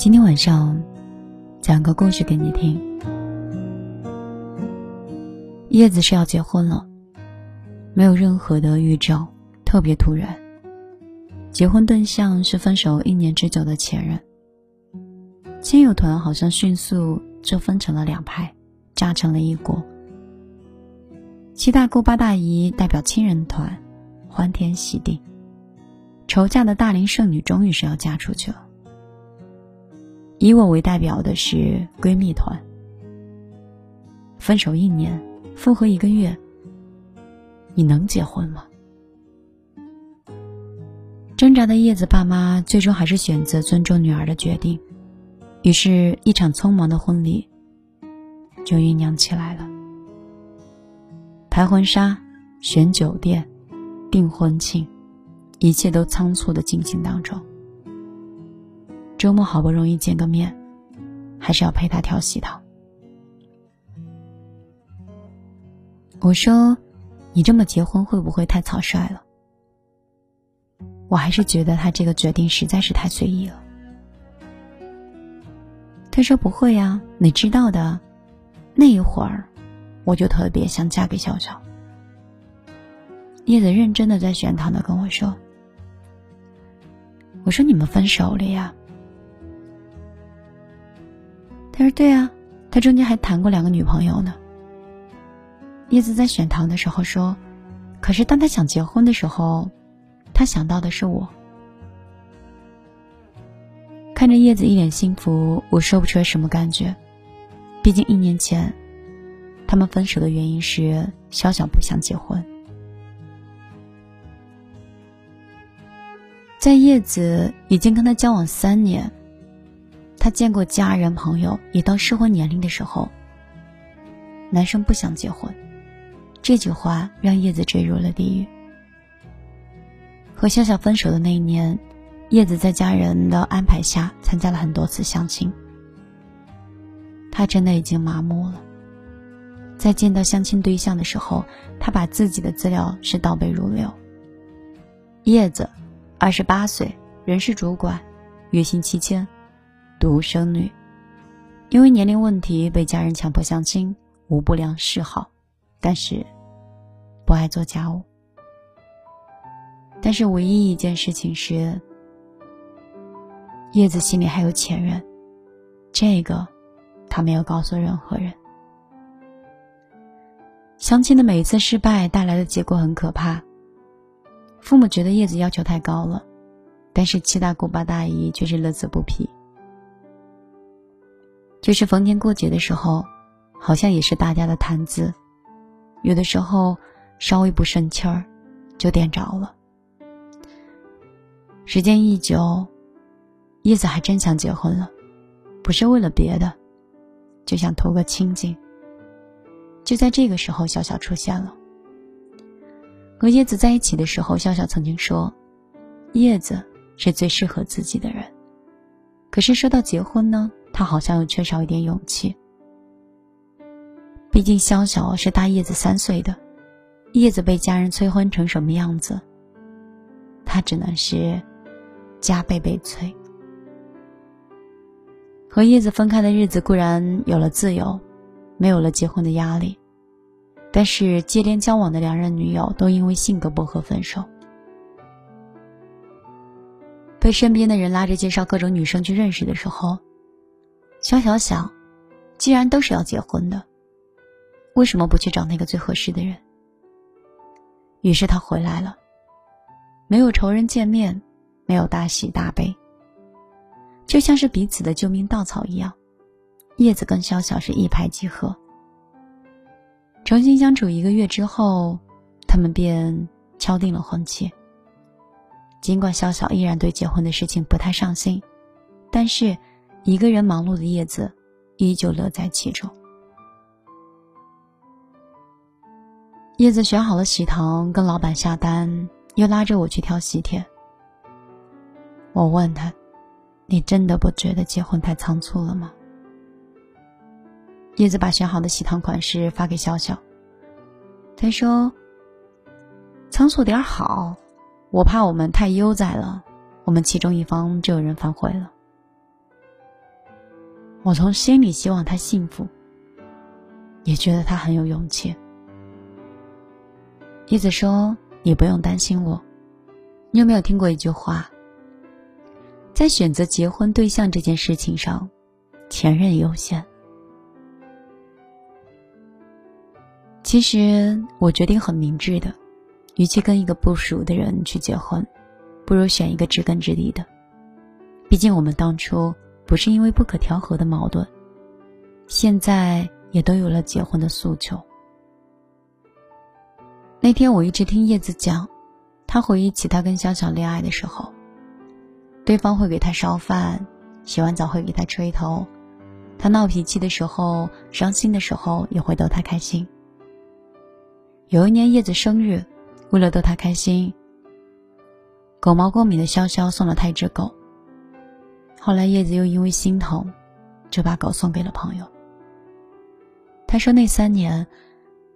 今天晚上讲个故事给你听。叶子是要结婚了，没有任何的预兆，特别突然。结婚对象是分手一年之久的前任。亲友团好像迅速就分成了两派，炸成了一锅。七大姑八大姨代表亲人团，欢天喜地。愁嫁的大龄剩女终于是要嫁出去了。以我为代表的是闺蜜团。分手一年，复合一个月，你能结婚吗？挣扎的叶子爸妈最终还是选择尊重女儿的决定，于是，一场匆忙的婚礼就酝酿起来了。拍婚纱、选酒店、订婚庆，一切都仓促的进行当中。周末好不容易见个面，还是要陪他跳喜糖。我说：“你这么结婚会不会太草率了？”我还是觉得他这个决定实在是太随意了。他说：“不会呀，你知道的，那一会儿。”我就特别想嫁给笑笑。叶子认真的在选堂的跟我说：“我说你们分手了呀？”他说：“对啊，他中间还谈过两个女朋友呢。”叶子在选糖的时候说：“可是当他想结婚的时候，他想到的是我。”看着叶子一脸幸福，我说不出来什么感觉，毕竟一年前。他们分手的原因是小小不想结婚。在叶子已经跟他交往三年，他见过家人朋友，也到适婚年龄的时候，男生不想结婚，这句话让叶子坠入了地狱。和笑笑分手的那一年，叶子在家人的安排下参加了很多次相亲，他真的已经麻木了。在见到相亲对象的时候，他把自己的资料是倒背如流。叶子，二十八岁，人事主管，月薪七千，独生女，因为年龄问题被家人强迫相亲，无不良嗜好，但是不爱做家务。但是唯一一件事情是，叶子心里还有前任，这个他没有告诉任何人。相亲的每一次失败带来的结果很可怕。父母觉得叶子要求太高了，但是七大姑八大姨却是乐此不疲。就是逢年过节的时候，好像也是大家的谈资，有的时候稍微不顺气儿，就点着了。时间一久，叶子还真想结婚了，不是为了别的，就想图个清静。就在这个时候，笑笑出现了。和叶子在一起的时候，笑笑曾经说：“叶子是最适合自己的人。”可是说到结婚呢，他好像又缺少一点勇气。毕竟肖小是大叶子三岁的，叶子被家人催婚成什么样子，他只能是加倍被催。和叶子分开的日子固然有了自由，没有了结婚的压力。但是接连交往的两任女友都因为性格不合分手，被身边的人拉着介绍各种女生去认识的时候，小小想，既然都是要结婚的，为什么不去找那个最合适的人？于是他回来了，没有仇人见面，没有大喜大悲，就像是彼此的救命稻草一样，叶子跟小小是一拍即合。重新相处一个月之后，他们便敲定了婚期。尽管小小依然对结婚的事情不太上心，但是一个人忙碌的叶子依旧乐在其中。叶子选好了喜糖，跟老板下单，又拉着我去挑喜帖。我问他：“你真的不觉得结婚太仓促了吗？”叶子把选好的喜糖款式发给笑笑。他说：“仓促点好，我怕我们太悠哉了，我们其中一方就有人反悔了。”我从心里希望他幸福，也觉得他很有勇气。叶子说：“你不用担心我。”你有没有听过一句话？在选择结婚对象这件事情上，前任优先。其实我决定很明智的，与其跟一个不熟的人去结婚，不如选一个知根知底的。毕竟我们当初不是因为不可调和的矛盾，现在也都有了结婚的诉求。那天我一直听叶子讲。他回忆起他跟香香恋爱的时候，对方会给他烧饭，洗完澡会给他吹头，他闹脾气的时候、伤心的时候也会逗他开心。有一年叶子生日，为了逗他开心，狗毛过敏的潇潇送了他一只狗。后来叶子又因为心疼，就把狗送给了朋友。他说那三年，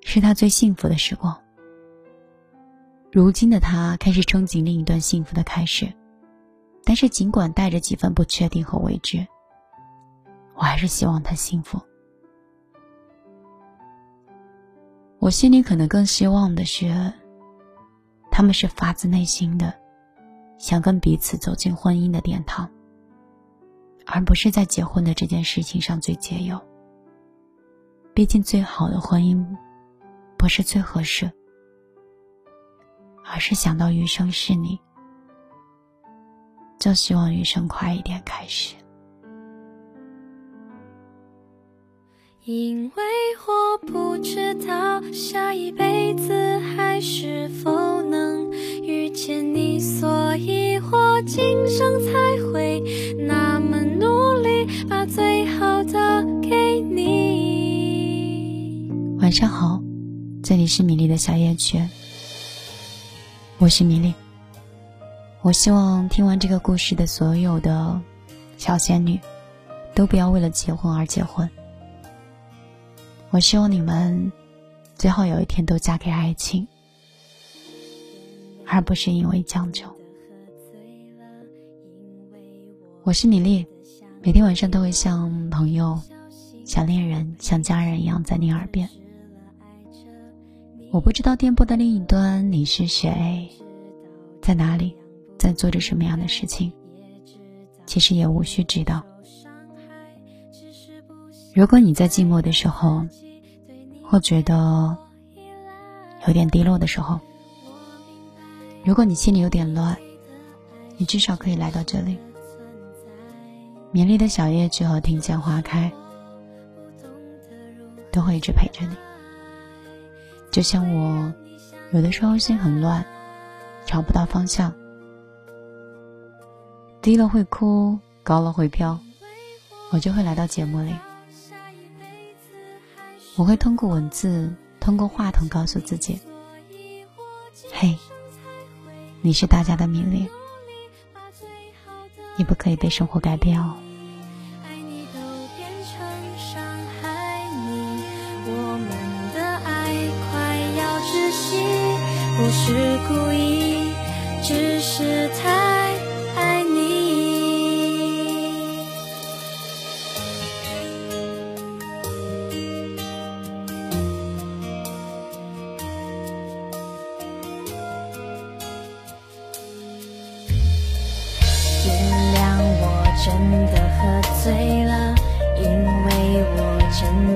是他最幸福的时光。如今的他开始憧憬另一段幸福的开始，但是尽管带着几分不确定和未知，我还是希望他幸福。我心里可能更希望的是，他们是发自内心的，想跟彼此走进婚姻的殿堂，而不是在结婚的这件事情上最解忧。毕竟，最好的婚姻，不是最合适。而是想到余生是你，就希望余生快一点开始。因为我不知道下一辈子还是否能遇见你，所以我今生才会那么，把最好的给你。晚上好，这里是米粒的小夜曲。我是米粒。我希望听完这个故事的所有的小仙女，都不要为了结婚而结婚。我希望你们最后有一天都嫁给爱情，而不是因为将就。我是米粒，每天晚上都会像朋友、像恋人、像家人一样在你耳边。我不知道电波的另一端你是谁，在哪里，在做着什么样的事情。其实也无需知道。如果你在寂寞的时候，或觉得有点低落的时候，如果你心里有点乱，你至少可以来到这里。绵丽的小叶菊和庭前花开，都会一直陪着你。就像我，有的时候心很乱，找不到方向，低了会哭，高了会飘，我就会来到节目里，我会通过文字，通过话筒告诉自己：嘿，你是大家的米粒，你不可以被生活改变哦。不是故意，只是太爱你。原谅我真的喝醉了，因为我真的